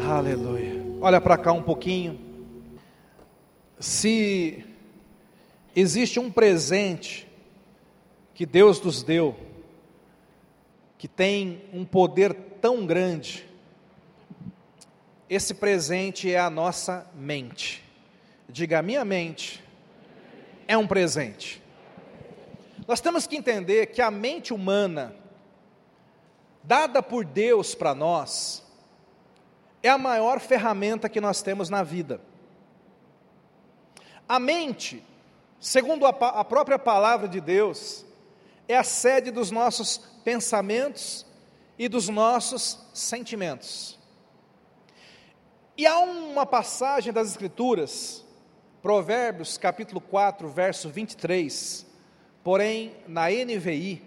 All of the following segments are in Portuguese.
Aleluia. Olha para cá um pouquinho. Se existe um presente que Deus nos deu, que tem um poder tão grande, esse presente é a nossa mente. Diga, minha mente é um presente. Nós temos que entender que a mente humana, dada por Deus para nós, é a maior ferramenta que nós temos na vida. A mente, segundo a, a própria palavra de Deus, é a sede dos nossos pensamentos e dos nossos sentimentos. E há uma passagem das Escrituras, Provérbios capítulo 4, verso 23, porém na NVI,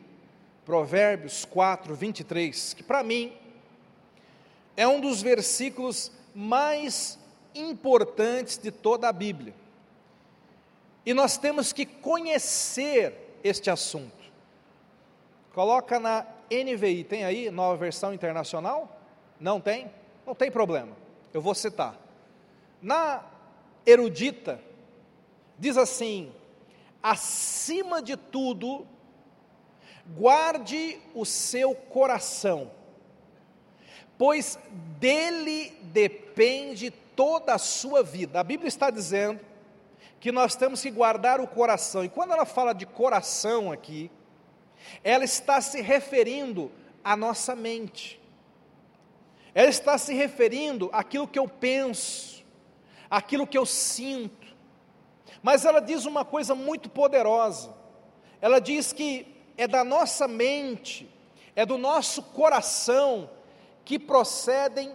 Provérbios 4, 23, que para mim é um dos versículos mais importantes de toda a Bíblia. E nós temos que conhecer este assunto. Coloca na NVI, tem aí nova versão internacional? Não tem? Não tem problema. Eu vou citar. Na erudita diz assim: acima de tudo, guarde o seu coração pois dele depende toda a sua vida. A Bíblia está dizendo que nós temos que guardar o coração, e quando ela fala de coração aqui, ela está se referindo à nossa mente, ela está se referindo àquilo que eu penso, àquilo que eu sinto, mas ela diz uma coisa muito poderosa, ela diz que é da nossa mente, é do nosso coração, que procedem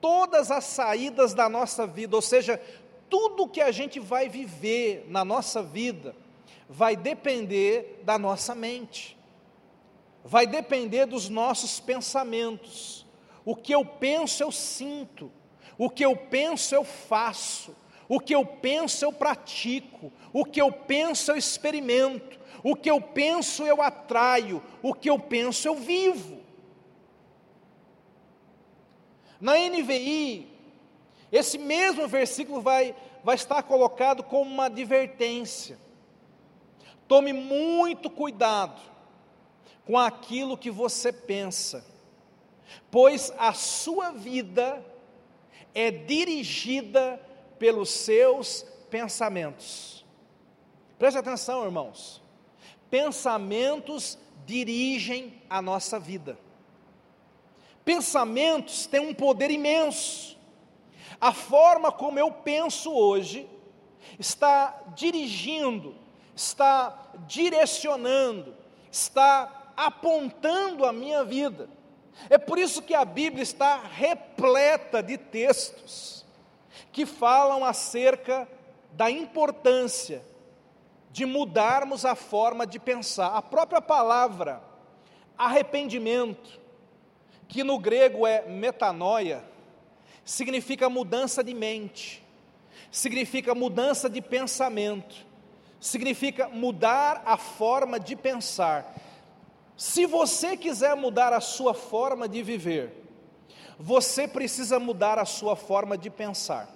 todas as saídas da nossa vida, ou seja, tudo que a gente vai viver na nossa vida vai depender da nossa mente, vai depender dos nossos pensamentos. O que eu penso, eu sinto, o que eu penso, eu faço, o que eu penso, eu pratico, o que eu penso, eu experimento, o que eu penso, eu atraio, o que eu penso, eu vivo. Na NVI, esse mesmo versículo vai, vai estar colocado como uma advertência. Tome muito cuidado com aquilo que você pensa, pois a sua vida é dirigida pelos seus pensamentos. Preste atenção, irmãos. Pensamentos dirigem a nossa vida. Pensamentos têm um poder imenso. A forma como eu penso hoje está dirigindo, está direcionando, está apontando a minha vida. É por isso que a Bíblia está repleta de textos que falam acerca da importância de mudarmos a forma de pensar. A própria palavra arrependimento que no grego é metanoia, significa mudança de mente, significa mudança de pensamento, significa mudar a forma de pensar. Se você quiser mudar a sua forma de viver, você precisa mudar a sua forma de pensar.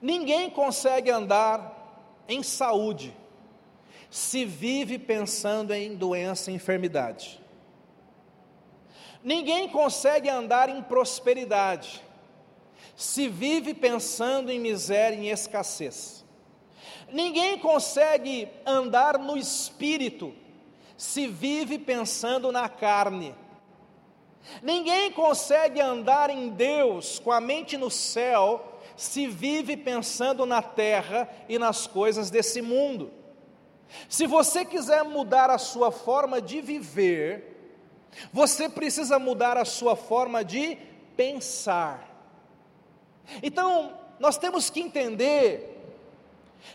Ninguém consegue andar em saúde se vive pensando em doença e enfermidade. Ninguém consegue andar em prosperidade se vive pensando em miséria e escassez. Ninguém consegue andar no espírito se vive pensando na carne. Ninguém consegue andar em Deus com a mente no céu se vive pensando na terra e nas coisas desse mundo. Se você quiser mudar a sua forma de viver, você precisa mudar a sua forma de pensar. Então, nós temos que entender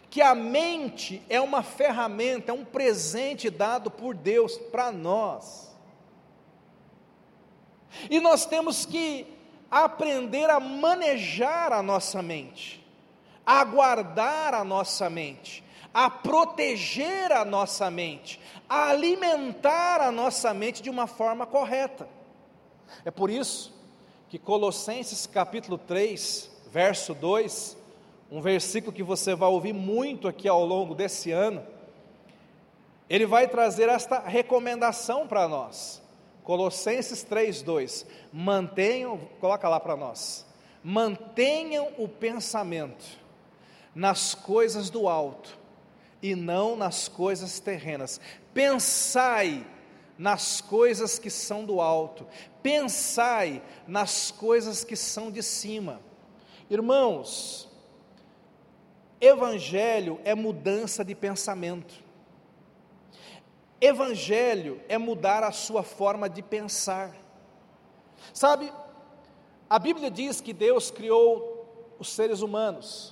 que a mente é uma ferramenta, é um presente dado por Deus para nós. E nós temos que aprender a manejar a nossa mente, a guardar a nossa mente, a proteger a nossa mente, a alimentar a nossa mente de uma forma correta. É por isso que Colossenses capítulo 3, verso 2, um versículo que você vai ouvir muito aqui ao longo desse ano, ele vai trazer esta recomendação para nós. Colossenses 2. Mantenham, coloca lá para nós. Mantenham o pensamento nas coisas do alto e não nas coisas terrenas. Pensai nas coisas que são do alto, pensai nas coisas que são de cima. Irmãos, evangelho é mudança de pensamento. Evangelho é mudar a sua forma de pensar. Sabe, a Bíblia diz que Deus criou os seres humanos,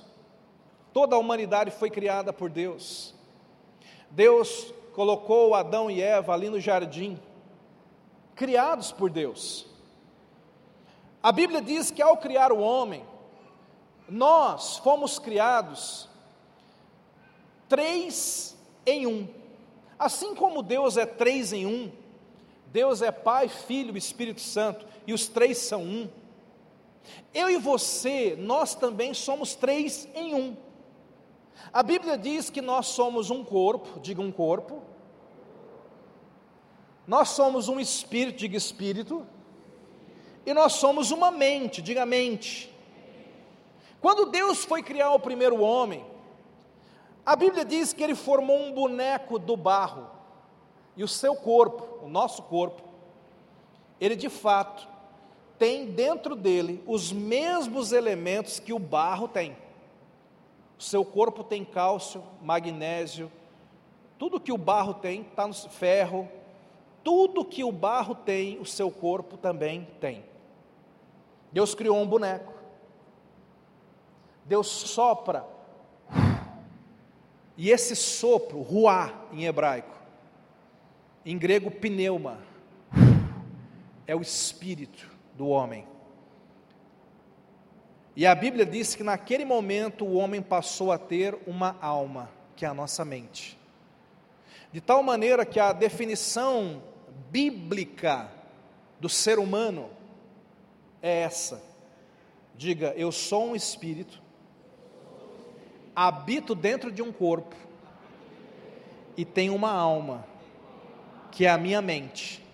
toda a humanidade foi criada por Deus. Deus colocou Adão e Eva ali no jardim, criados por Deus. A Bíblia diz que ao criar o homem, nós fomos criados três em um. Assim como Deus é três em um, Deus é Pai, Filho e Espírito Santo, e os três são um. Eu e você, nós também somos três em um. A Bíblia diz que nós somos um corpo, diga um corpo. Nós somos um espírito, diga espírito. E nós somos uma mente, diga mente. Quando Deus foi criar o primeiro homem, a Bíblia diz que ele formou um boneco do barro. E o seu corpo, o nosso corpo, ele de fato tem dentro dele os mesmos elementos que o barro tem. Seu corpo tem cálcio, magnésio, tudo que o barro tem está no ferro, tudo que o barro tem, o seu corpo também tem. Deus criou um boneco. Deus sopra. E esse sopro, ruá em hebraico, em grego pneuma, é o espírito do homem. E a Bíblia diz que naquele momento o homem passou a ter uma alma, que é a nossa mente. De tal maneira que a definição bíblica do ser humano é essa. Diga, eu sou um espírito, habito dentro de um corpo e tenho uma alma, que é a minha mente.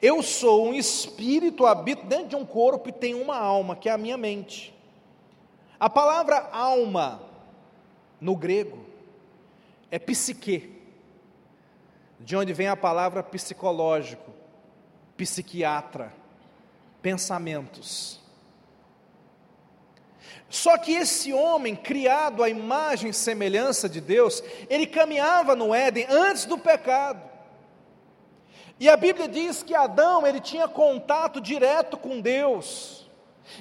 Eu sou um espírito, habito dentro de um corpo e tenho uma alma, que é a minha mente. A palavra alma, no grego, é psique, de onde vem a palavra psicológico, psiquiatra, pensamentos. Só que esse homem, criado à imagem e semelhança de Deus, ele caminhava no Éden antes do pecado. E a Bíblia diz que Adão, ele tinha contato direto com Deus.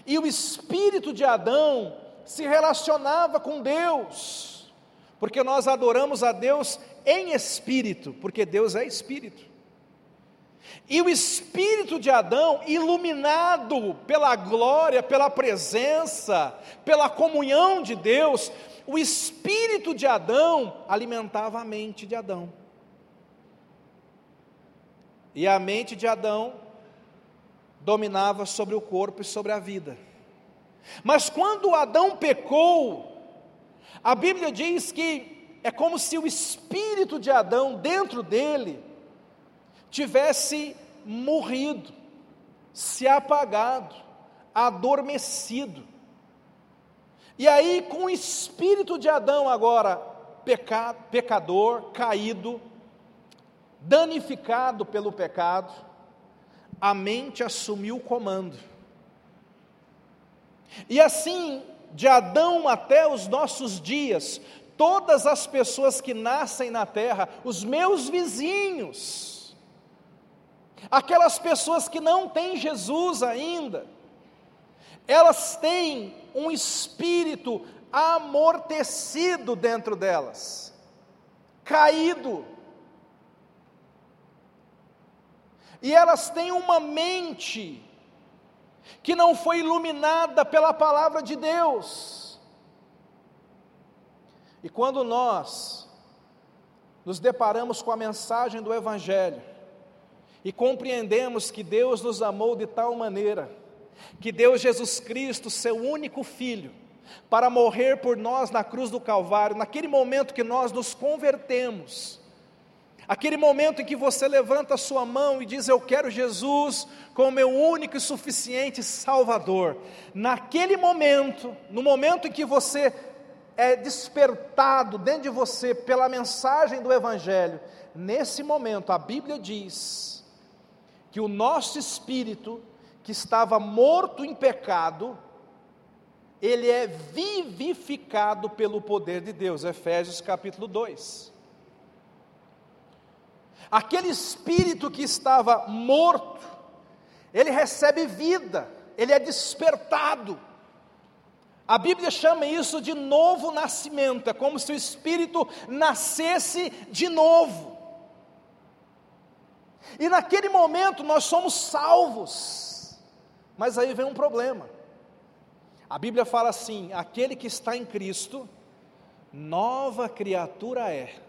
E o espírito de Adão se relacionava com Deus. Porque nós adoramos a Deus em espírito, porque Deus é espírito. E o espírito de Adão, iluminado pela glória, pela presença, pela comunhão de Deus, o espírito de Adão alimentava a mente de Adão. E a mente de Adão dominava sobre o corpo e sobre a vida. Mas quando Adão pecou, a Bíblia diz que é como se o espírito de Adão dentro dele tivesse morrido, se apagado, adormecido. E aí, com o espírito de Adão agora pecado, pecador, caído, danificado pelo pecado, a mente assumiu o comando. E assim, de Adão até os nossos dias, todas as pessoas que nascem na terra, os meus vizinhos, aquelas pessoas que não têm Jesus ainda, elas têm um espírito amortecido dentro delas, caído, e elas têm uma mente que não foi iluminada pela palavra de Deus. E quando nós nos deparamos com a mensagem do Evangelho, e compreendemos que Deus nos amou de tal maneira, que deu Jesus Cristo, seu único filho, para morrer por nós na cruz do Calvário, naquele momento que nós nos convertemos, aquele momento em que você levanta a sua mão e diz: Eu quero Jesus como meu único e suficiente Salvador. Naquele momento, no momento em que você é despertado dentro de você pela mensagem do Evangelho, nesse momento a Bíblia diz que o nosso espírito, que estava morto em pecado, ele é vivificado pelo poder de Deus. Efésios capítulo 2. Aquele espírito que estava morto, ele recebe vida, ele é despertado. A Bíblia chama isso de novo nascimento, é como se o espírito nascesse de novo. E naquele momento nós somos salvos, mas aí vem um problema. A Bíblia fala assim: aquele que está em Cristo, nova criatura é.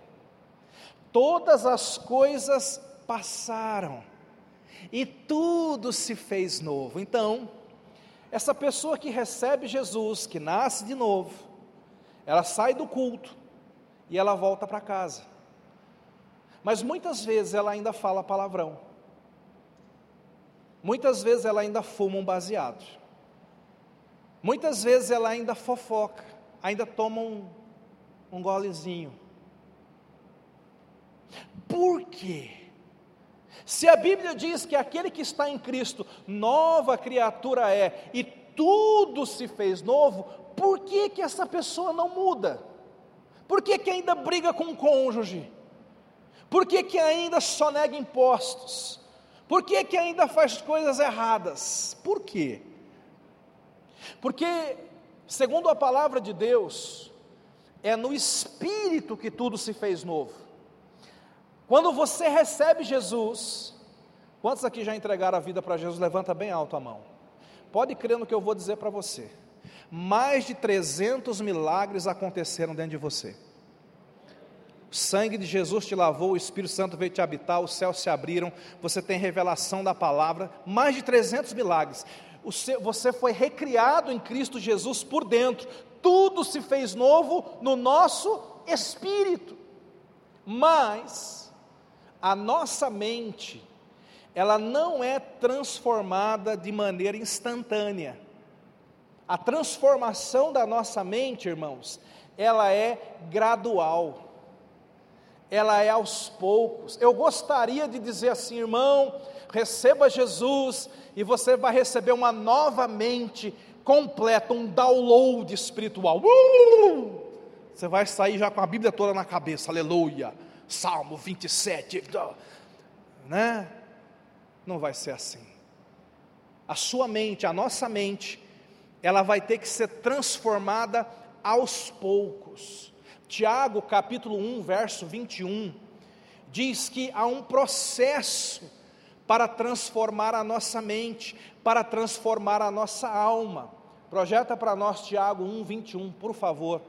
Todas as coisas passaram e tudo se fez novo. Então, essa pessoa que recebe Jesus, que nasce de novo, ela sai do culto e ela volta para casa. Mas muitas vezes ela ainda fala palavrão. Muitas vezes ela ainda fuma um baseado. Muitas vezes ela ainda fofoca, ainda toma um, um golezinho. Por quê? Se a Bíblia diz que aquele que está em Cristo, nova criatura é, e tudo se fez novo, por que, que essa pessoa não muda? Por que, que ainda briga com o cônjuge? Por que, que ainda sonega impostos? Por que, que ainda faz coisas erradas? Por quê? Porque, segundo a palavra de Deus, é no Espírito que tudo se fez novo. Quando você recebe Jesus, quantos aqui já entregaram a vida para Jesus? Levanta bem alto a mão. Pode crer no que eu vou dizer para você. Mais de 300 milagres aconteceram dentro de você. O sangue de Jesus te lavou, o Espírito Santo veio te habitar, os céus se abriram, você tem revelação da palavra, mais de 300 milagres você foi recriado em Cristo Jesus por dentro, tudo se fez novo no nosso espírito. Mas a nossa mente, ela não é transformada de maneira instantânea. A transformação da nossa mente, irmãos, ela é gradual. Ela é aos poucos. Eu gostaria de dizer assim, irmão, receba Jesus e você vai receber uma nova mente completa, um download espiritual. Uh! Você vai sair já com a Bíblia toda na cabeça, aleluia. Salmo 27, né? Não vai ser assim. A sua mente, a nossa mente, ela vai ter que ser transformada aos poucos. Tiago, capítulo 1, verso 21, diz que há um processo para transformar a nossa mente, para transformar a nossa alma. Projeta para nós Tiago 1, 21, por favor.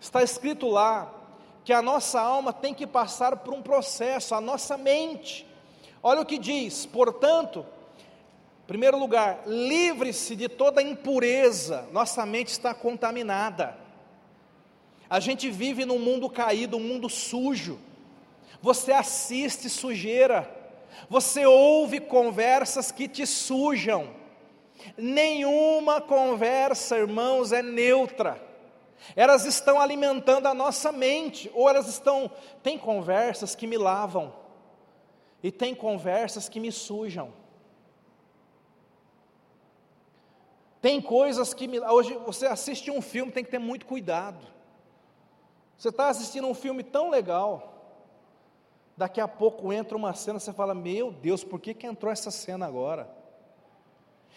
Está escrito lá que a nossa alma tem que passar por um processo, a nossa mente. Olha o que diz, portanto, em primeiro lugar, livre-se de toda impureza, nossa mente está contaminada. A gente vive num mundo caído, um mundo sujo. Você assiste sujeira você ouve conversas que te sujam. Nenhuma conversa, irmãos, é neutra. Elas estão alimentando a nossa mente, ou elas estão. Tem conversas que me lavam, e tem conversas que me sujam. Tem coisas que me. Hoje você assiste um filme, tem que ter muito cuidado. Você está assistindo um filme tão legal, Daqui a pouco entra uma cena, você fala: Meu Deus, por que, que entrou essa cena agora?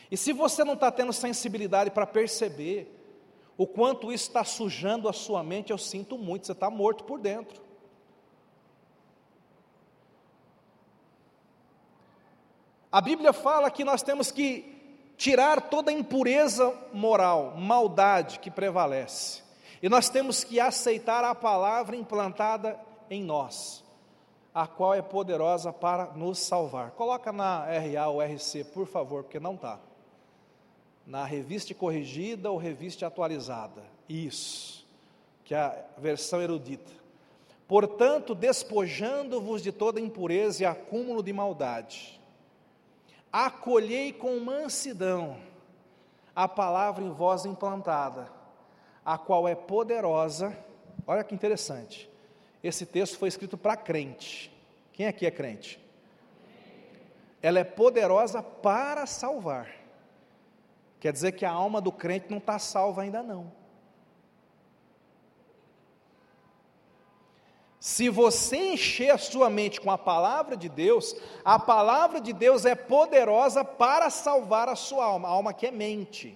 E se você não está tendo sensibilidade para perceber o quanto isso está sujando a sua mente, eu sinto muito, você está morto por dentro. A Bíblia fala que nós temos que tirar toda a impureza moral, maldade que prevalece. E nós temos que aceitar a palavra implantada em nós a qual é poderosa para nos salvar. Coloca na RA ou RC, por favor, porque não está. Na revista corrigida ou revista atualizada. Isso, que é a versão erudita. Portanto, despojando-vos de toda impureza e acúmulo de maldade, acolhei com mansidão a palavra em vós implantada, a qual é poderosa. Olha que interessante esse texto foi escrito para crente. Quem aqui é crente? Ela é poderosa para salvar. Quer dizer que a alma do crente não está salva ainda não. Se você encher a sua mente com a palavra de Deus, a palavra de Deus é poderosa para salvar a sua alma, a alma que é mente.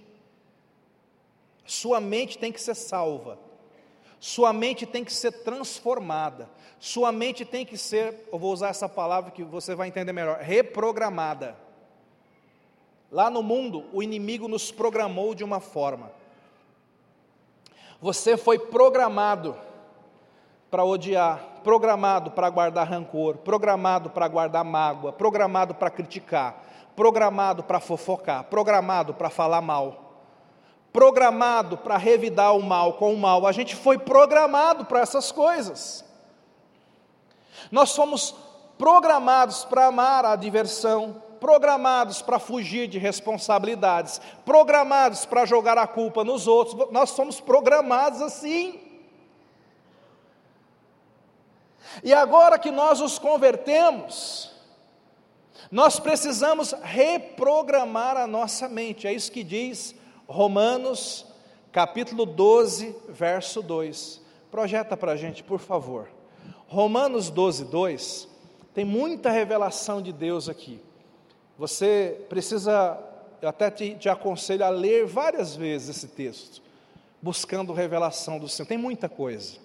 Sua mente tem que ser salva. Sua mente tem que ser transformada. Sua mente tem que ser, eu vou usar essa palavra que você vai entender melhor, reprogramada. Lá no mundo, o inimigo nos programou de uma forma. Você foi programado para odiar, programado para guardar rancor, programado para guardar mágoa, programado para criticar, programado para fofocar, programado para falar mal programado para revidar o mal com o mal, a gente foi programado para essas coisas. Nós fomos programados para amar a diversão, programados para fugir de responsabilidades, programados para jogar a culpa nos outros, nós somos programados assim. E agora que nós os convertemos, nós precisamos reprogramar a nossa mente, é isso que diz Romanos, capítulo 12, verso 2. Projeta para a gente, por favor. Romanos 12, 2. Tem muita revelação de Deus aqui. Você precisa, eu até te, te aconselho a ler várias vezes esse texto, buscando revelação do Senhor. Tem muita coisa.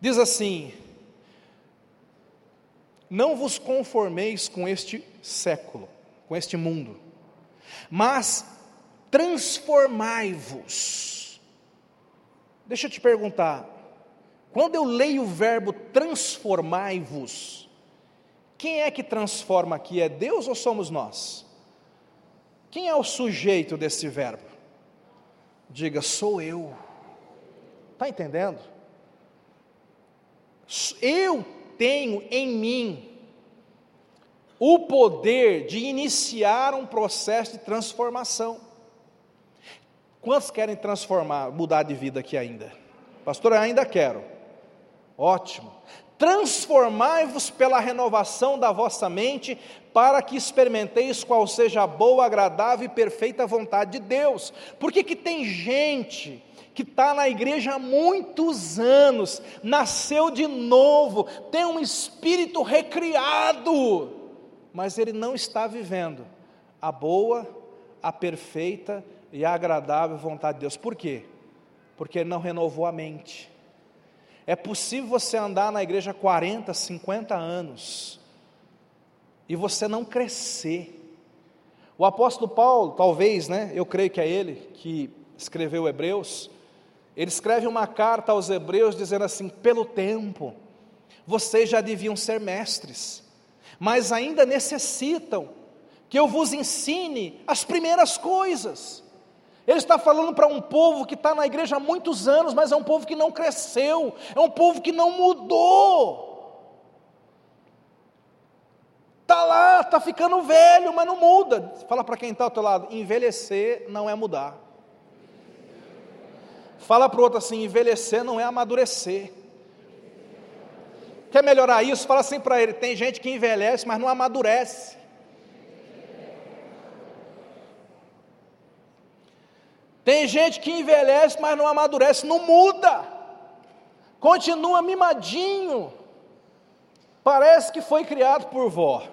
Diz assim: Não vos conformeis com este século, com este mundo, mas transformai-vos. Deixa eu te perguntar, quando eu leio o verbo transformai-vos, quem é que transforma aqui? É Deus ou somos nós? Quem é o sujeito desse verbo? Diga, sou eu. Está entendendo? Eu tenho em mim o poder de iniciar um processo de transformação. Quantos querem transformar, mudar de vida aqui ainda? Pastor, ainda quero. Ótimo. Transformai-vos pela renovação da vossa mente, para que experimenteis qual seja a boa, agradável e perfeita vontade de Deus. Por que, que tem gente que está na igreja há muitos anos, nasceu de novo, tem um espírito recriado, mas ele não está vivendo a boa, a perfeita e a agradável vontade de Deus. Por quê? Porque ele não renovou a mente. É possível você andar na igreja 40, 50 anos e você não crescer. O apóstolo Paulo, talvez, né, eu creio que é ele que escreveu Hebreus, ele escreve uma carta aos Hebreus dizendo assim: pelo tempo, vocês já deviam ser mestres, mas ainda necessitam que eu vos ensine as primeiras coisas. Ele está falando para um povo que está na igreja há muitos anos, mas é um povo que não cresceu, é um povo que não mudou. Está lá, está ficando velho, mas não muda. Fala para quem está ao teu lado: envelhecer não é mudar. Fala para o outro assim: envelhecer não é amadurecer. Quer melhorar isso? Fala assim para ele: tem gente que envelhece, mas não amadurece. Tem gente que envelhece, mas não amadurece, não muda, continua mimadinho, parece que foi criado por vó.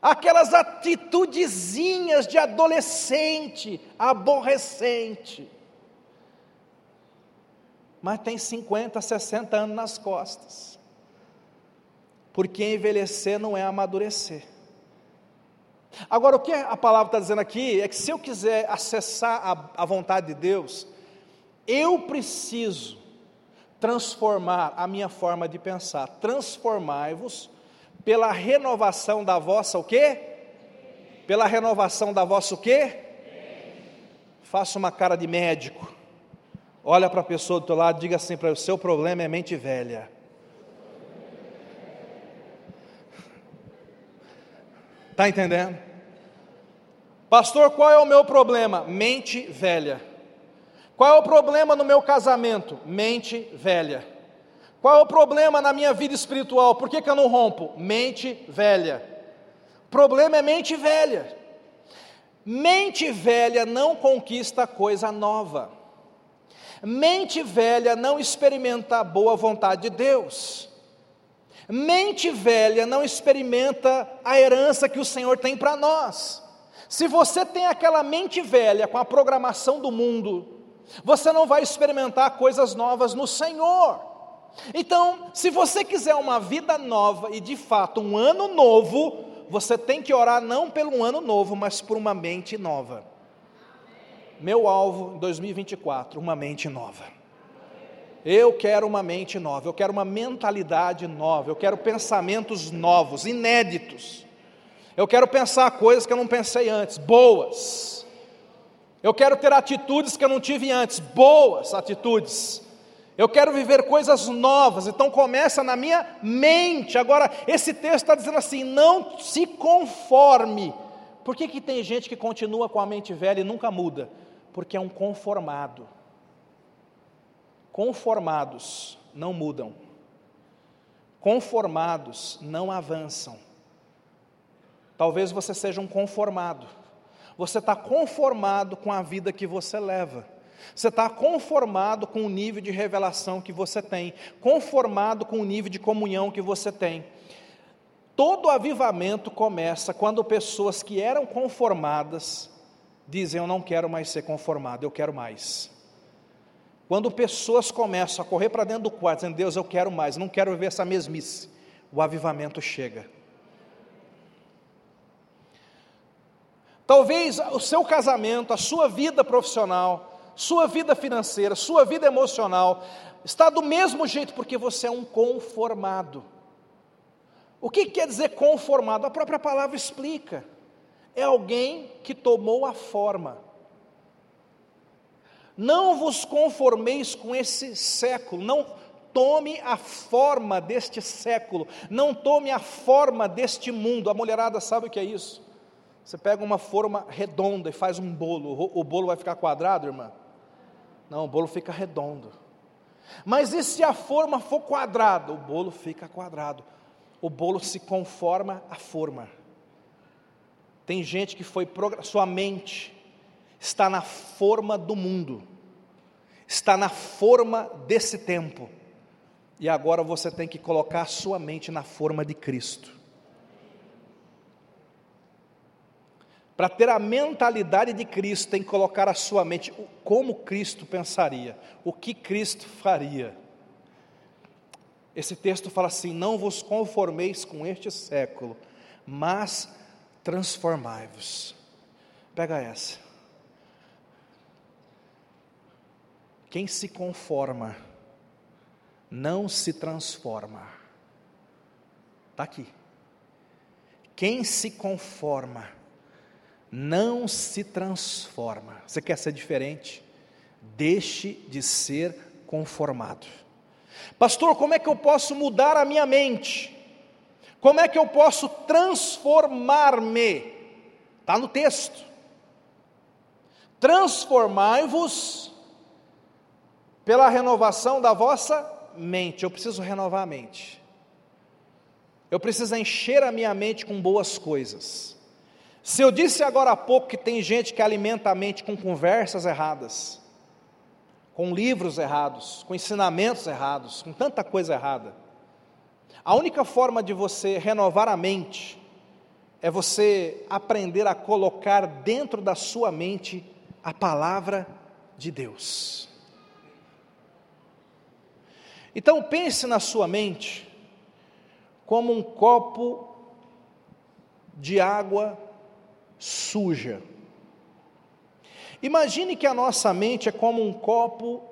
Aquelas atitudezinhas de adolescente, aborrecente, mas tem 50, 60 anos nas costas, porque envelhecer não é amadurecer. Agora, o que a palavra está dizendo aqui é que se eu quiser acessar a, a vontade de Deus, eu preciso transformar a minha forma de pensar. Transformai-vos pela renovação da vossa o quê? Pela renovação da vossa o quê? Faça uma cara de médico. Olha para a pessoa do teu lado, diga assim para o seu problema é mente velha. Está entendendo? Pastor, qual é o meu problema? Mente velha. Qual é o problema no meu casamento? Mente velha. Qual é o problema na minha vida espiritual? Por que, que eu não rompo? Mente velha. O problema é mente velha. Mente velha não conquista coisa nova. Mente velha não experimenta a boa vontade de Deus. Mente velha não experimenta a herança que o Senhor tem para nós. Se você tem aquela mente velha com a programação do mundo, você não vai experimentar coisas novas no Senhor. Então, se você quiser uma vida nova e de fato um ano novo, você tem que orar não pelo ano novo, mas por uma mente nova. Meu alvo em 2024, uma mente nova. Eu quero uma mente nova, eu quero uma mentalidade nova, eu quero pensamentos novos, inéditos. Eu quero pensar coisas que eu não pensei antes, boas. Eu quero ter atitudes que eu não tive antes, boas atitudes. Eu quero viver coisas novas, então começa na minha mente. Agora, esse texto está dizendo assim: não se conforme. Por que, que tem gente que continua com a mente velha e nunca muda? Porque é um conformado. Conformados não mudam, conformados não avançam. Talvez você seja um conformado, você está conformado com a vida que você leva. Você está conformado com o nível de revelação que você tem, conformado com o nível de comunhão que você tem. Todo avivamento começa quando pessoas que eram conformadas dizem: Eu não quero mais ser conformado, eu quero mais. Quando pessoas começam a correr para dentro do quarto, dizendo: Deus, eu quero mais, não quero viver essa mesmice, o avivamento chega. Talvez o seu casamento, a sua vida profissional, sua vida financeira, sua vida emocional está do mesmo jeito porque você é um conformado. O que quer dizer conformado? A própria palavra explica. É alguém que tomou a forma. Não vos conformeis com esse século, não tome a forma deste século, não tome a forma deste mundo. A mulherada sabe o que é isso? Você pega uma forma redonda e faz um bolo, o bolo vai ficar quadrado, irmã? Não, o bolo fica redondo. Mas e se a forma for quadrada? O bolo fica quadrado. O bolo se conforma à forma. Tem gente que foi sua mente está na forma do mundo. Está na forma desse tempo. E agora você tem que colocar a sua mente na forma de Cristo. Para ter a mentalidade de Cristo, tem que colocar a sua mente como Cristo pensaria, o que Cristo faria. Esse texto fala assim: Não vos conformeis com este século, mas transformai-vos. Pega essa. Quem se conforma, não se transforma. Está aqui. Quem se conforma, não se transforma. Você quer ser diferente? Deixe de ser conformado. Pastor, como é que eu posso mudar a minha mente? Como é que eu posso transformar-me? Está no texto. Transformai-vos pela renovação da vossa mente. Eu preciso renovar a mente. Eu preciso encher a minha mente com boas coisas. Se eu disse agora há pouco que tem gente que alimenta a mente com conversas erradas, com livros errados, com ensinamentos errados, com tanta coisa errada, a única forma de você renovar a mente é você aprender a colocar dentro da sua mente a palavra de Deus. Então pense na sua mente como um copo de água suja. Imagine que a nossa mente é como um copo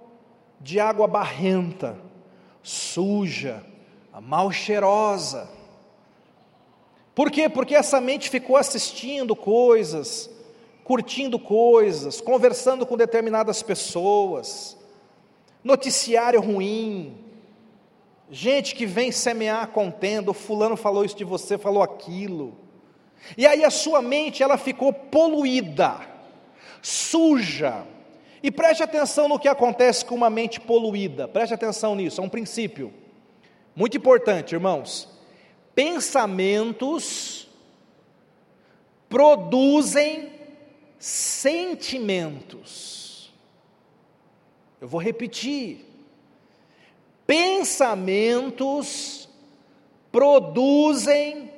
de água barrenta, suja, mal cheirosa. Por quê? Porque essa mente ficou assistindo coisas, curtindo coisas, conversando com determinadas pessoas, noticiário ruim, gente que vem semear contendo, fulano falou isso de você, falou aquilo. E aí a sua mente ela ficou poluída, suja. E preste atenção no que acontece com uma mente poluída. Preste atenção nisso, é um princípio muito importante, irmãos. Pensamentos produzem sentimentos. Eu vou repetir. Pensamentos produzem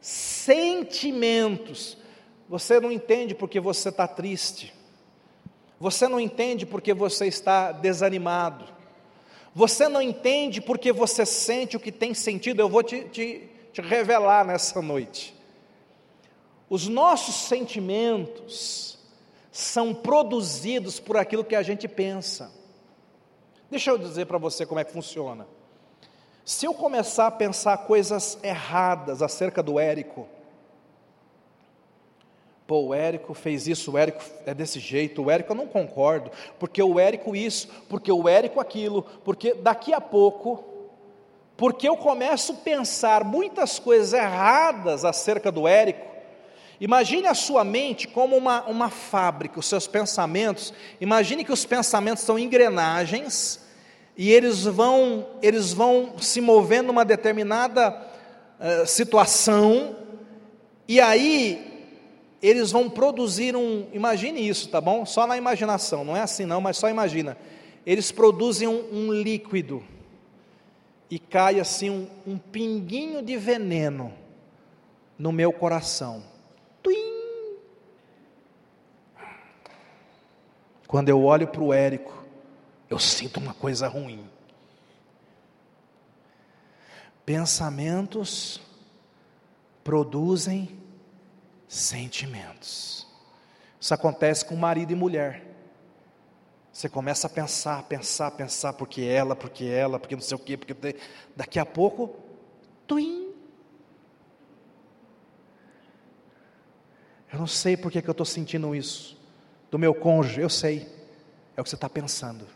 sentimentos. Você não entende porque você está triste. Você não entende porque você está desanimado. Você não entende porque você sente o que tem sentido. Eu vou te, te, te revelar nessa noite. Os nossos sentimentos são produzidos por aquilo que a gente pensa. Deixa eu dizer para você como é que funciona. Se eu começar a pensar coisas erradas acerca do Érico, pô, o Érico fez isso, o Érico é desse jeito, o Érico eu não concordo, porque o Érico isso, porque o Érico aquilo, porque daqui a pouco, porque eu começo a pensar muitas coisas erradas acerca do Érico, Imagine a sua mente como uma, uma fábrica, os seus pensamentos. Imagine que os pensamentos são engrenagens e eles vão, eles vão se movendo numa determinada uh, situação, e aí eles vão produzir um. Imagine isso, tá bom? Só na imaginação, não é assim não, mas só imagina. Eles produzem um, um líquido, e cai assim um, um pinguinho de veneno no meu coração. Tuim. Quando eu olho para o Érico, eu sinto uma coisa ruim. Pensamentos produzem sentimentos. Isso acontece com marido e mulher. Você começa a pensar, pensar, pensar, porque ela, porque ela, porque não sei o quê, porque daqui a pouco, tuim. Eu não sei por que eu estou sentindo isso. Do meu cônjuge, eu sei. É o que você está pensando.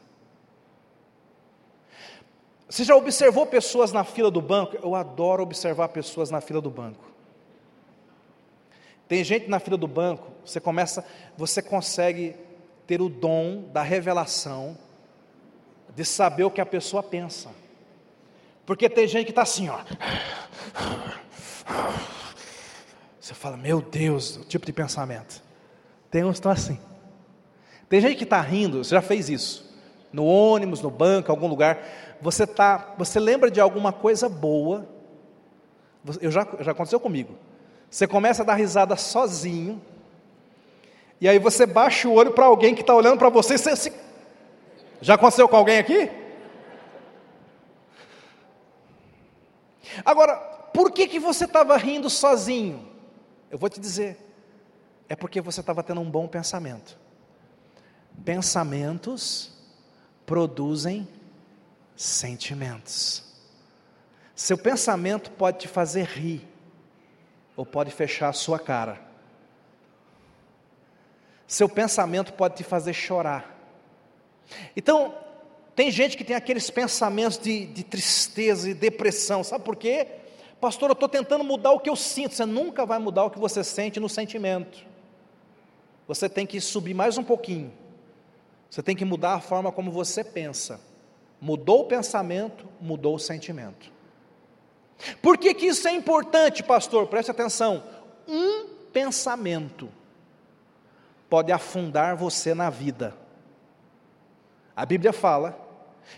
Você já observou pessoas na fila do banco? Eu adoro observar pessoas na fila do banco. Tem gente na fila do banco, você começa, você consegue ter o dom da revelação de saber o que a pessoa pensa. Porque tem gente que está assim, ó. Você fala, meu Deus, o tipo de pensamento. Tem uns que estão assim. Tem gente que está rindo, você já fez isso. No ônibus, no banco, algum lugar. Você tá, você lembra de alguma coisa boa. Eu já, já aconteceu comigo. Você começa a dar risada sozinho. E aí você baixa o olho para alguém que está olhando para você. Você, você... Já aconteceu com alguém aqui? Agora, por que, que você estava rindo sozinho? Eu vou te dizer, é porque você estava tendo um bom pensamento. Pensamentos produzem sentimentos. Seu pensamento pode te fazer rir, ou pode fechar a sua cara. Seu pensamento pode te fazer chorar. Então, tem gente que tem aqueles pensamentos de, de tristeza e depressão, sabe por quê? Pastor, eu estou tentando mudar o que eu sinto. Você nunca vai mudar o que você sente no sentimento. Você tem que subir mais um pouquinho. Você tem que mudar a forma como você pensa. Mudou o pensamento, mudou o sentimento. Por que, que isso é importante, pastor? Preste atenção. Um pensamento pode afundar você na vida. A Bíblia fala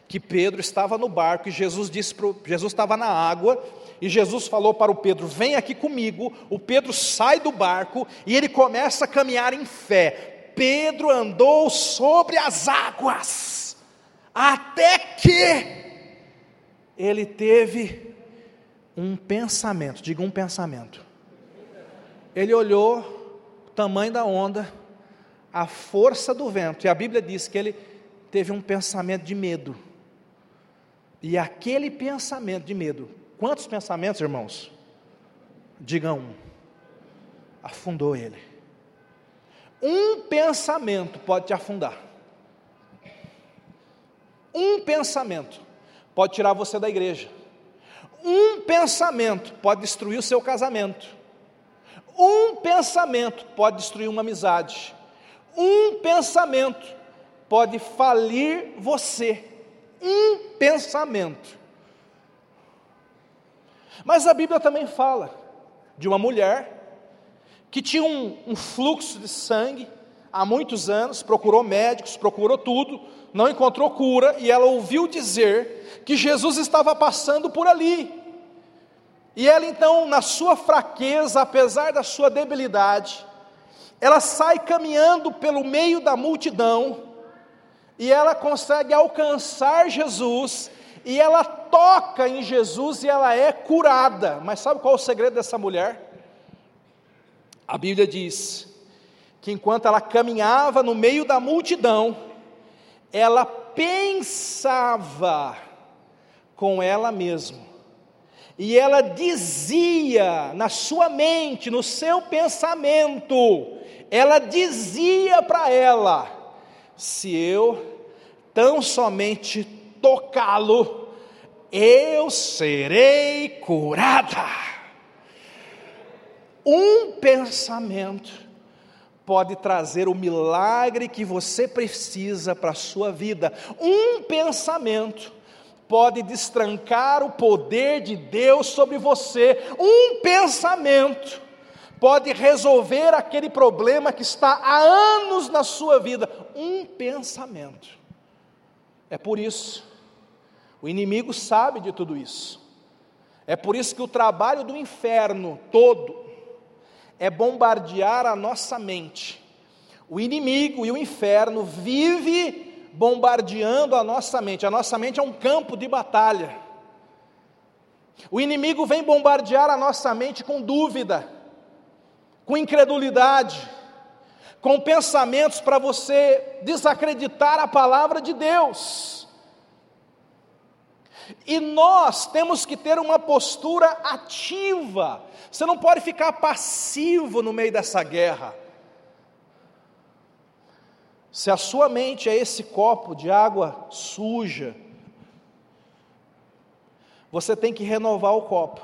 que Pedro estava no barco e Jesus disse para Jesus estava na água e Jesus falou para o Pedro: Vem aqui comigo. O Pedro sai do barco e ele começa a caminhar em fé. Pedro andou sobre as águas, até que ele teve um pensamento, diga um pensamento. Ele olhou o tamanho da onda, a força do vento, e a Bíblia diz que ele teve um pensamento de medo. E aquele pensamento de medo, quantos pensamentos, irmãos? Diga um, afundou ele. Um pensamento pode te afundar. Um pensamento pode tirar você da igreja. Um pensamento pode destruir o seu casamento. Um pensamento pode destruir uma amizade. Um pensamento pode falir você. Um pensamento. Mas a Bíblia também fala de uma mulher que tinha um, um, fluxo de sangue há muitos anos, procurou médicos, procurou tudo, não encontrou cura, e ela ouviu dizer que Jesus estava passando por ali. E ela então, na sua fraqueza, apesar da sua debilidade, ela sai caminhando pelo meio da multidão, e ela consegue alcançar Jesus, e ela toca em Jesus e ela é curada. Mas sabe qual é o segredo dessa mulher? A Bíblia diz que enquanto ela caminhava no meio da multidão, ela pensava com ela mesma. E ela dizia na sua mente, no seu pensamento, ela dizia para ela: se eu tão somente tocá-lo, eu serei curada. Um pensamento pode trazer o milagre que você precisa para a sua vida. Um pensamento pode destrancar o poder de Deus sobre você. Um pensamento pode resolver aquele problema que está há anos na sua vida. Um pensamento. É por isso, o inimigo sabe de tudo isso. É por isso que o trabalho do inferno todo é bombardear a nossa mente. O inimigo e o inferno vive bombardeando a nossa mente. A nossa mente é um campo de batalha. O inimigo vem bombardear a nossa mente com dúvida, com incredulidade, com pensamentos para você desacreditar a palavra de Deus. E nós temos que ter uma postura ativa você não pode ficar passivo no meio dessa guerra. Se a sua mente é esse copo de água suja, você tem que renovar o copo.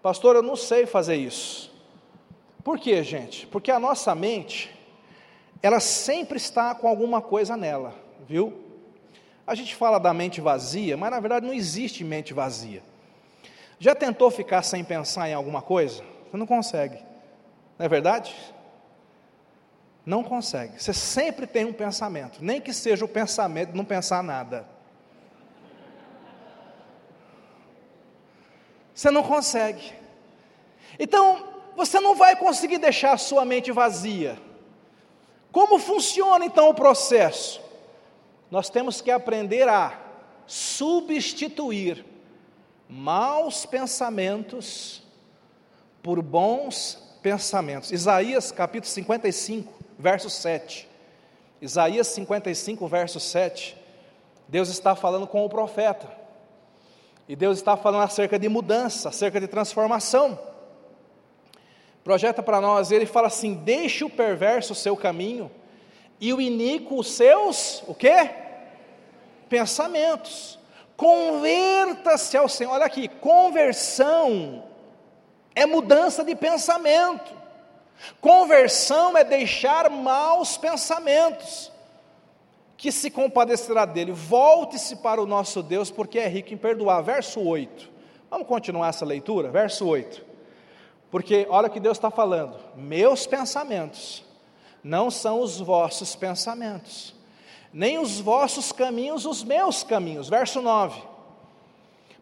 Pastor, eu não sei fazer isso. Por quê, gente? Porque a nossa mente, ela sempre está com alguma coisa nela, viu? A gente fala da mente vazia, mas na verdade não existe mente vazia. Já tentou ficar sem pensar em alguma coisa? Você não consegue, não é verdade? Não consegue. Você sempre tem um pensamento, nem que seja o pensamento de não pensar nada. Você não consegue. Então, você não vai conseguir deixar a sua mente vazia. Como funciona então o processo? Nós temos que aprender a substituir maus pensamentos por bons pensamentos. Isaías capítulo 55, verso 7. Isaías 55, verso 7. Deus está falando com o profeta. E Deus está falando acerca de mudança, acerca de transformação. Projeta para nós, ele fala assim: deixe o perverso o seu caminho, e o iníquo os seus, o quê? Pensamentos. Converta-se ao Senhor. Olha aqui, conversão é mudança de pensamento. Conversão é deixar maus pensamentos, que se compadecerá dele. Volte-se para o nosso Deus, porque é rico em perdoar. Verso 8. Vamos continuar essa leitura? Verso 8. Porque olha o que Deus está falando: meus pensamentos não são os vossos pensamentos nem os vossos caminhos os meus caminhos. Verso 9.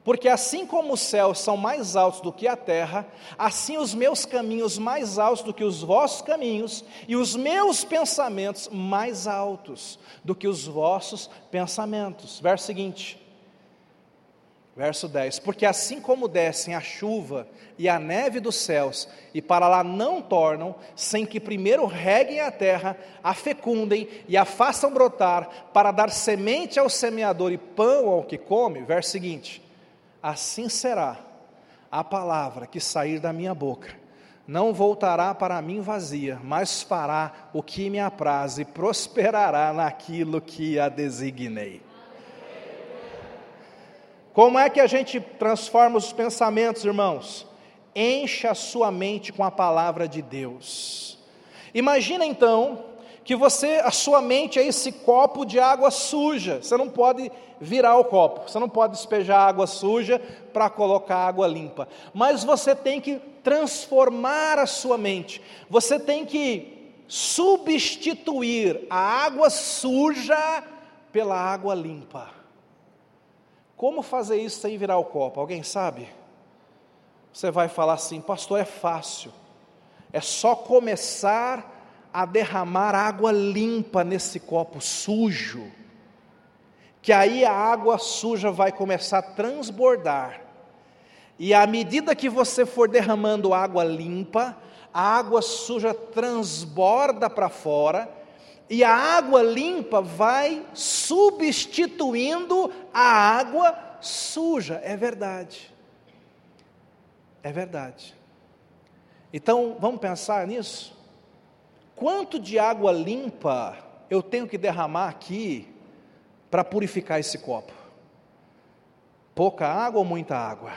Porque assim como os céus são mais altos do que a terra, assim os meus caminhos mais altos do que os vossos caminhos, e os meus pensamentos mais altos do que os vossos pensamentos. Verso seguinte: Verso 10: Porque assim como descem a chuva e a neve dos céus, e para lá não tornam, sem que primeiro reguem a terra, a fecundem e a façam brotar, para dar semente ao semeador e pão ao que come. Verso seguinte: Assim será a palavra que sair da minha boca. Não voltará para mim vazia, mas fará o que me apraz e prosperará naquilo que a designei. Como é que a gente transforma os pensamentos, irmãos? Encha a sua mente com a palavra de Deus. Imagina então que você, a sua mente é esse copo de água suja. Você não pode virar o copo, você não pode despejar água suja para colocar água limpa. Mas você tem que transformar a sua mente. Você tem que substituir a água suja pela água limpa. Como fazer isso sem virar o copo? Alguém sabe? Você vai falar assim, pastor, é fácil. É só começar a derramar água limpa nesse copo sujo, que aí a água suja vai começar a transbordar. E à medida que você for derramando água limpa, a água suja transborda para fora e a água limpa vai substituindo a água suja. É verdade. É verdade. Então, vamos pensar nisso? Quanto de água limpa eu tenho que derramar aqui para purificar esse copo? Pouca água ou muita água?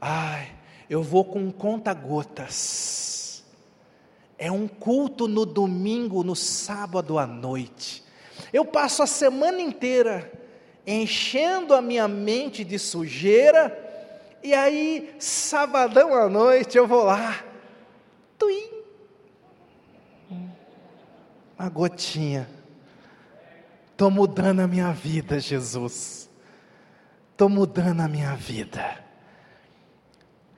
Ai, eu vou com conta-gotas é um culto no domingo, no sábado à noite. Eu passo a semana inteira enchendo a minha mente de sujeira, e aí, sabadão à noite, eu vou lá, tuim, uma gotinha. Estou mudando a minha vida, Jesus. Estou mudando a minha vida.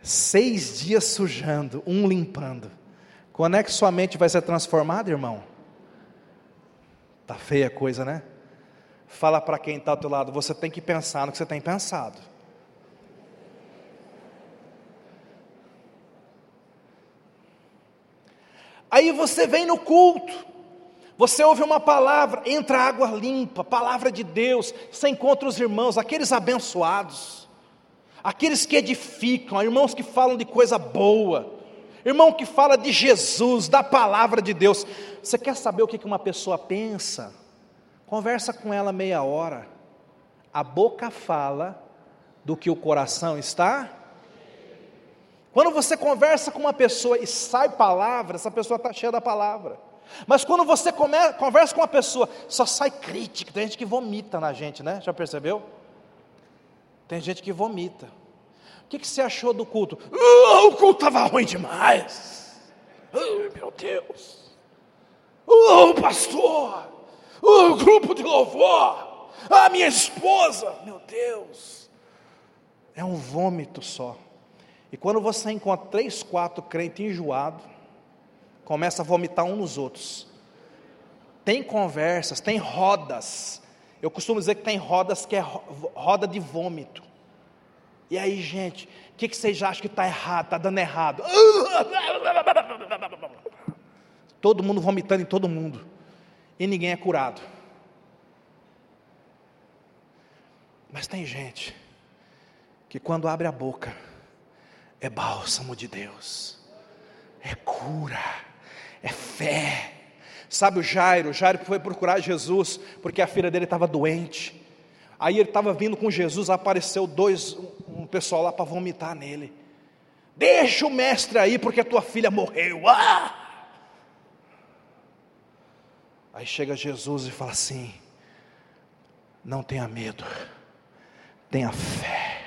Seis dias sujando, um limpando. Quando é que sua mente vai ser transformada, irmão? Tá feia a coisa, né? Fala para quem está ao teu lado, você tem que pensar no que você tem pensado. Aí você vem no culto, você ouve uma palavra, entra água limpa, palavra de Deus, você encontra os irmãos, aqueles abençoados, aqueles que edificam, irmãos que falam de coisa boa, irmão que fala de Jesus, da palavra de Deus. Você quer saber o que uma pessoa pensa? Conversa com ela meia hora. A boca fala do que o coração está. Quando você conversa com uma pessoa e sai palavra, essa pessoa está cheia da palavra. Mas quando você come, conversa com uma pessoa, só sai crítica. Tem gente que vomita na gente, né? Já percebeu? Tem gente que vomita. O que, que você achou do culto? Uh, o culto estava ruim demais. Uh, meu Deus. Uh, pastor. O grupo de louvor. A minha esposa. Meu Deus. É um vômito só. E quando você encontra três, quatro crentes enjoados, começa a vomitar um nos outros. Tem conversas, tem rodas. Eu costumo dizer que tem rodas que é roda de vômito. E aí, gente, o que, que vocês acham que está errado, está dando errado? Todo mundo vomitando em todo mundo. E ninguém é curado. Mas tem gente que quando abre a boca é bálsamo de Deus, é cura, é fé. Sabe o Jairo? O Jairo foi procurar Jesus porque a filha dele estava doente. Aí ele estava vindo com Jesus, apareceu dois, um pessoal lá para vomitar nele. Deixa o mestre aí, porque a tua filha morreu. Ah! Aí chega Jesus e fala assim: Não tenha medo, tenha fé.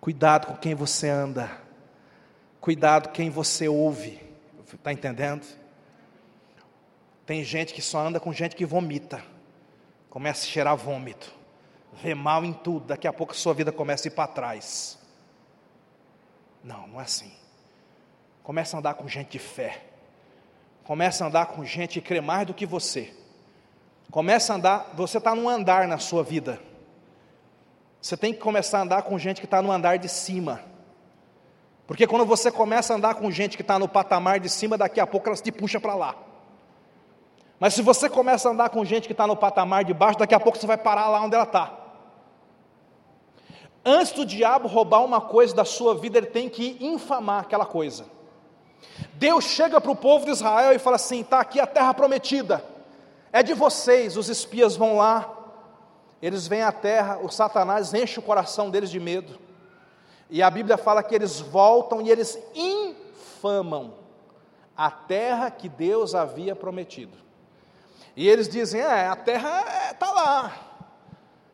Cuidado com quem você anda, cuidado quem você ouve. Está entendendo? Tem gente que só anda com gente que vomita começa a cheirar vômito, vê mal em tudo, daqui a pouco a sua vida começa a ir para trás. Não, não é assim. Começa a andar com gente de fé. Começa a andar com gente que crê mais do que você. Começa a andar, você está num andar na sua vida. Você tem que começar a andar com gente que está no andar de cima. Porque quando você começa a andar com gente que está no patamar de cima, daqui a pouco elas te puxam para lá. Mas se você começa a andar com gente que está no patamar de baixo, daqui a pouco você vai parar lá onde ela está. Antes do diabo roubar uma coisa da sua vida, ele tem que infamar aquela coisa. Deus chega para o povo de Israel e fala assim: está aqui a terra prometida, é de vocês. Os espias vão lá, eles vêm à terra, o Satanás enche o coração deles de medo. E a Bíblia fala que eles voltam e eles infamam a terra que Deus havia prometido. E eles dizem: é, a terra está é, tá lá,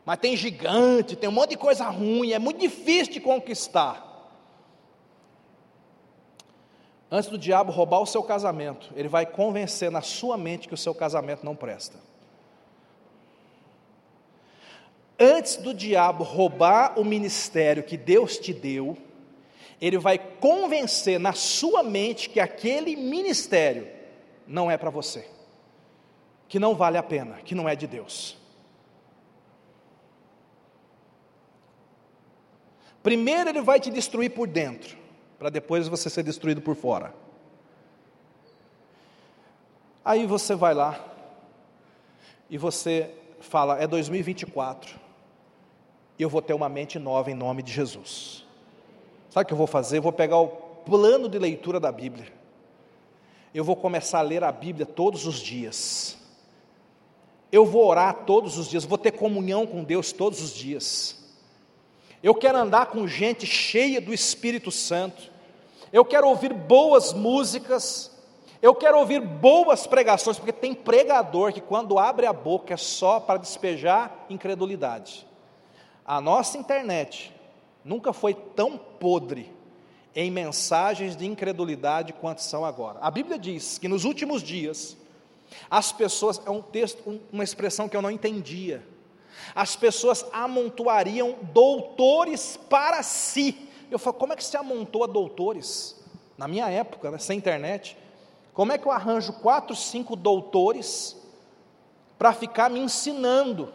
mas tem gigante, tem um monte de coisa ruim, é muito difícil de conquistar. Antes do diabo roubar o seu casamento, ele vai convencer na sua mente que o seu casamento não presta. Antes do diabo roubar o ministério que Deus te deu, ele vai convencer na sua mente que aquele ministério não é para você, que não vale a pena, que não é de Deus. Primeiro ele vai te destruir por dentro, para depois você ser destruído por fora. Aí você vai lá e você fala: é 2024, e eu vou ter uma mente nova em nome de Jesus. Sabe o que eu vou fazer? Eu vou pegar o plano de leitura da Bíblia. Eu vou começar a ler a Bíblia todos os dias. Eu vou orar todos os dias, vou ter comunhão com Deus todos os dias. Eu quero andar com gente cheia do Espírito Santo. Eu quero ouvir boas músicas. Eu quero ouvir boas pregações, porque tem pregador que quando abre a boca é só para despejar incredulidade. A nossa internet nunca foi tão podre em mensagens de incredulidade quanto são agora. A Bíblia diz que nos últimos dias as pessoas é um texto, uma expressão que eu não entendia as pessoas amontoariam doutores para si. Eu falo, como é que se amontoa doutores? Na minha época, né, sem internet, como é que eu arranjo quatro, cinco doutores para ficar me ensinando?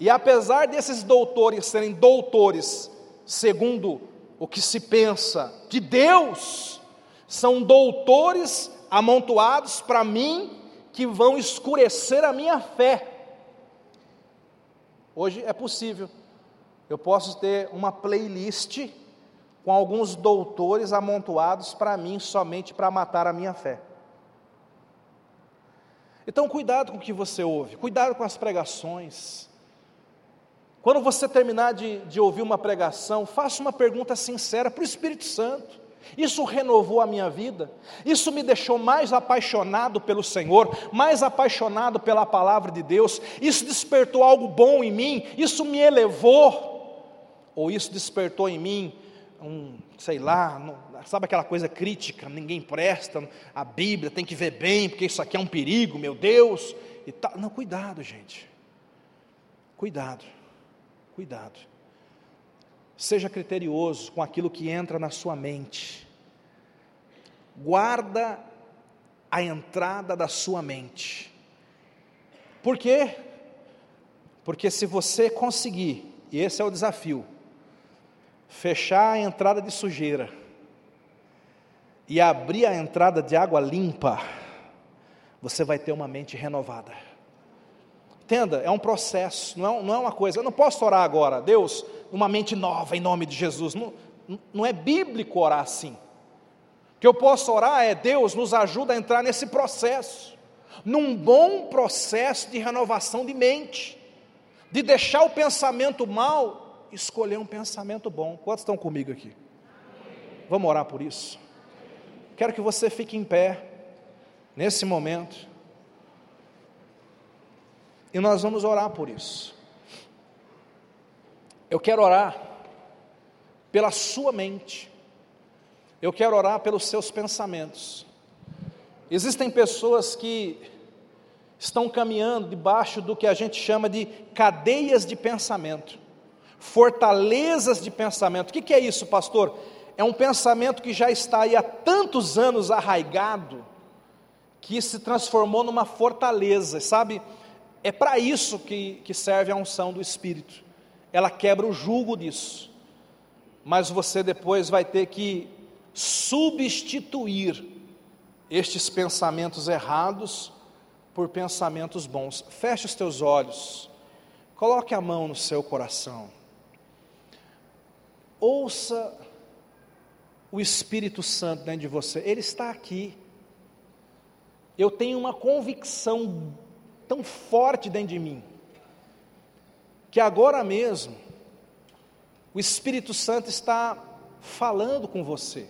E apesar desses doutores serem doutores, segundo o que se pensa de Deus, são doutores amontoados para mim que vão escurecer a minha fé. Hoje é possível. Eu posso ter uma playlist com alguns doutores amontoados para mim somente para matar a minha fé. Então, cuidado com o que você ouve, cuidado com as pregações. Quando você terminar de, de ouvir uma pregação, faça uma pergunta sincera para o Espírito Santo. Isso renovou a minha vida, isso me deixou mais apaixonado pelo Senhor, mais apaixonado pela palavra de Deus, isso despertou algo bom em mim, isso me elevou, ou isso despertou em mim um, sei lá, sabe aquela coisa crítica, ninguém presta, a Bíblia tem que ver bem, porque isso aqui é um perigo, meu Deus, e tal. Não, cuidado, gente, cuidado, cuidado. Seja criterioso com aquilo que entra na sua mente. Guarda a entrada da sua mente. Por quê? Porque se você conseguir, e esse é o desafio, fechar a entrada de sujeira e abrir a entrada de água limpa, você vai ter uma mente renovada. Entenda, é um processo, não é, não é uma coisa. Eu não posso orar agora, Deus, uma mente nova em nome de Jesus. Não, não é bíblico orar assim. O que eu posso orar é: Deus nos ajuda a entrar nesse processo, num bom processo de renovação de mente, de deixar o pensamento mal, escolher um pensamento bom. Quantos estão comigo aqui? Vamos orar por isso. Quero que você fique em pé, nesse momento. E nós vamos orar por isso. Eu quero orar pela sua mente. Eu quero orar pelos seus pensamentos. Existem pessoas que estão caminhando debaixo do que a gente chama de cadeias de pensamento, fortalezas de pensamento. O que é isso, pastor? É um pensamento que já está aí há tantos anos arraigado, que se transformou numa fortaleza, sabe? É para isso que, que serve a unção do Espírito. ela quebra o jugo disso. Mas você depois vai ter que substituir estes pensamentos errados por pensamentos bons. Feche os teus olhos, coloque a mão no seu coração, ouça o Espírito Santo dentro de você, ele está aqui. Eu tenho uma convicção tão forte dentro de mim, que agora mesmo o Espírito Santo está falando com você,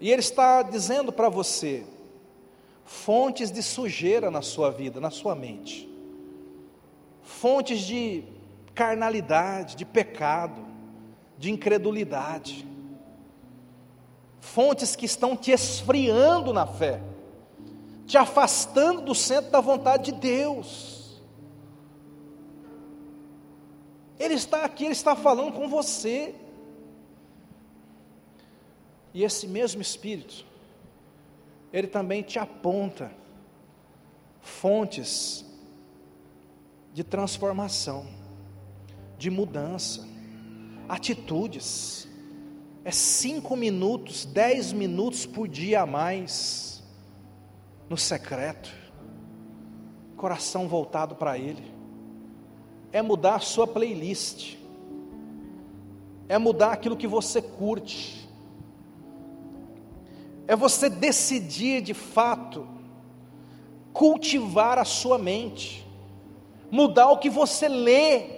e ele está dizendo para você: fontes de sujeira na sua vida, na sua mente, fontes de carnalidade, de pecado, de incredulidade, fontes que estão te esfriando na fé, te afastando do centro da vontade de Deus. Ele está aqui, ele está falando com você. E esse mesmo Espírito, ele também te aponta fontes de transformação, de mudança, atitudes. É cinco minutos, dez minutos por dia a mais, no secreto, coração voltado para Ele. É mudar a sua playlist, é mudar aquilo que você curte, é você decidir de fato cultivar a sua mente, mudar o que você lê,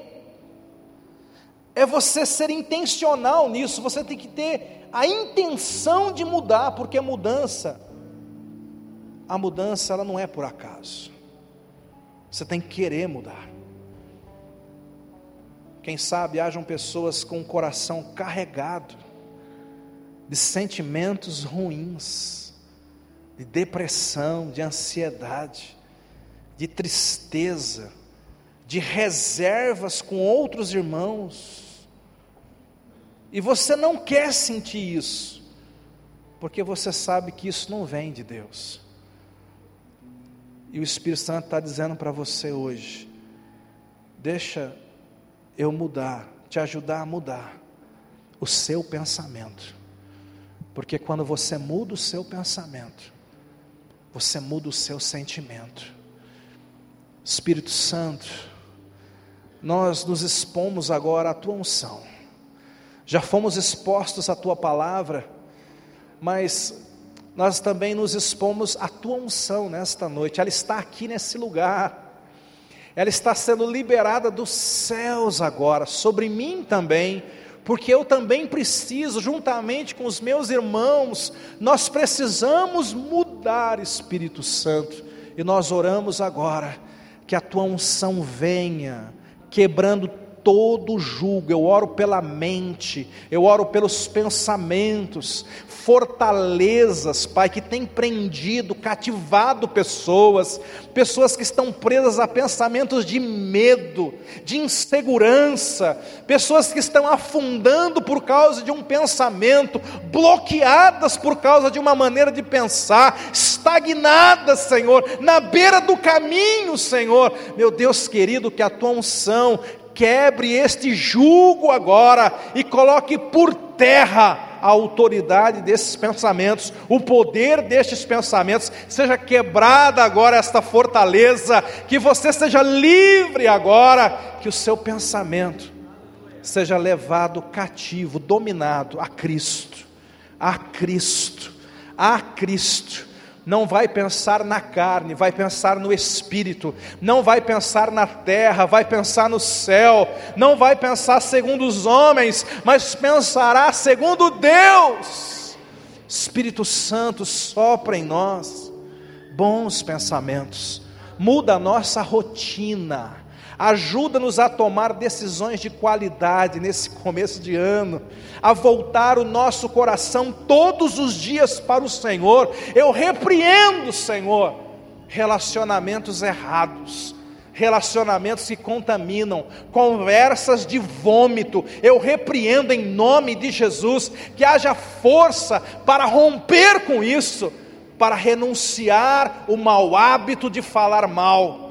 é você ser intencional nisso, você tem que ter a intenção de mudar, porque a mudança, a mudança ela não é por acaso, você tem que querer mudar. Quem sabe hajam pessoas com o coração carregado, de sentimentos ruins, de depressão, de ansiedade, de tristeza, de reservas com outros irmãos. E você não quer sentir isso, porque você sabe que isso não vem de Deus. E o Espírito Santo está dizendo para você hoje: deixa eu mudar, te ajudar a mudar o seu pensamento. Porque quando você muda o seu pensamento, você muda o seu sentimento. Espírito Santo, nós nos expomos agora à tua unção. Já fomos expostos à tua palavra, mas nós também nos expomos à tua unção nesta noite. Ela está aqui nesse lugar. Ela está sendo liberada dos céus agora, sobre mim também porque eu também preciso, juntamente com os meus irmãos, nós precisamos mudar, Espírito Santo, e nós oramos agora, que a tua unção venha, quebrando todo o jugo, eu oro pela mente, eu oro pelos pensamentos, fortalezas, Pai, que tem prendido, cativado pessoas, pessoas que estão presas a pensamentos de medo, de insegurança, pessoas que estão afundando por causa de um pensamento, bloqueadas por causa de uma maneira de pensar, estagnadas, Senhor, na beira do caminho, Senhor. Meu Deus querido, que a tua unção quebre este jugo agora e coloque por terra a autoridade desses pensamentos, o poder destes pensamentos, seja quebrada agora esta fortaleza, que você seja livre agora, que o seu pensamento seja levado cativo, dominado a Cristo, a Cristo, a Cristo não vai pensar na carne, vai pensar no espírito, não vai pensar na terra, vai pensar no céu, não vai pensar segundo os homens, mas pensará segundo Deus. Espírito Santo sopra em nós bons pensamentos, muda a nossa rotina, ajuda-nos a tomar decisões de qualidade nesse começo de ano, a voltar o nosso coração todos os dias para o Senhor. Eu repreendo, Senhor, relacionamentos errados, relacionamentos que contaminam, conversas de vômito. Eu repreendo em nome de Jesus que haja força para romper com isso, para renunciar o mau hábito de falar mal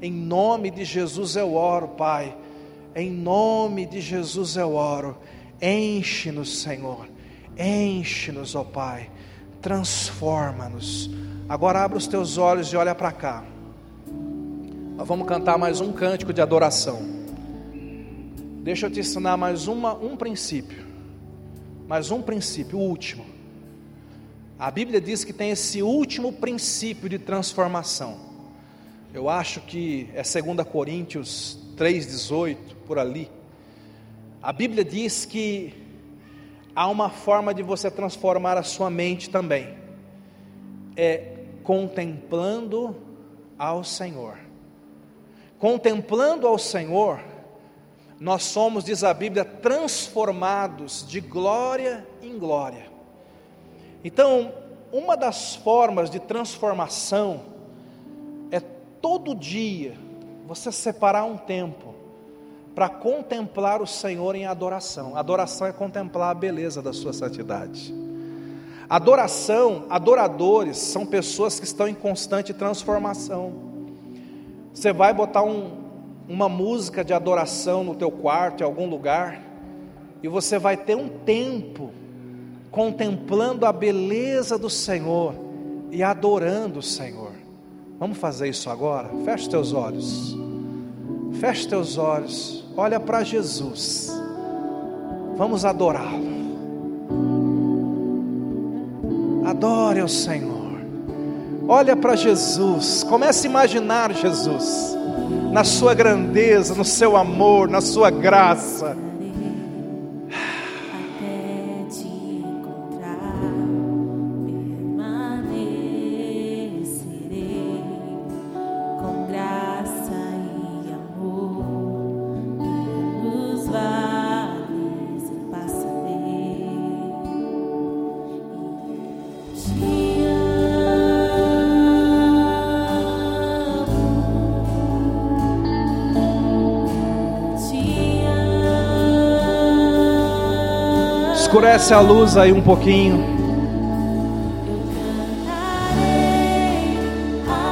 em nome de Jesus eu oro, Pai. Em nome de Jesus eu oro. Enche-nos, Senhor. Enche-nos, ó Pai. Transforma-nos. Agora abre os teus olhos e olha para cá. Nós vamos cantar mais um cântico de adoração. Deixa eu te ensinar mais uma, um princípio. Mais um princípio, o último. A Bíblia diz que tem esse último princípio de transformação. Eu acho que é 2 Coríntios 3,18, por ali. A Bíblia diz que há uma forma de você transformar a sua mente também. É contemplando ao Senhor. Contemplando ao Senhor, nós somos, diz a Bíblia, transformados de glória em glória. Então, uma das formas de transformação todo dia você separar um tempo para contemplar o Senhor em adoração. Adoração é contemplar a beleza da sua santidade. Adoração, adoradores são pessoas que estão em constante transformação. Você vai botar um, uma música de adoração no teu quarto, em algum lugar, e você vai ter um tempo contemplando a beleza do Senhor e adorando o Senhor. Vamos fazer isso agora? Feche teus olhos. Feche teus olhos. Olha para Jesus. Vamos adorá-lo. Adore o Senhor. Olha para Jesus, comece a imaginar Jesus, na sua grandeza, no seu amor, na sua graça. Escurece a luz aí um pouquinho.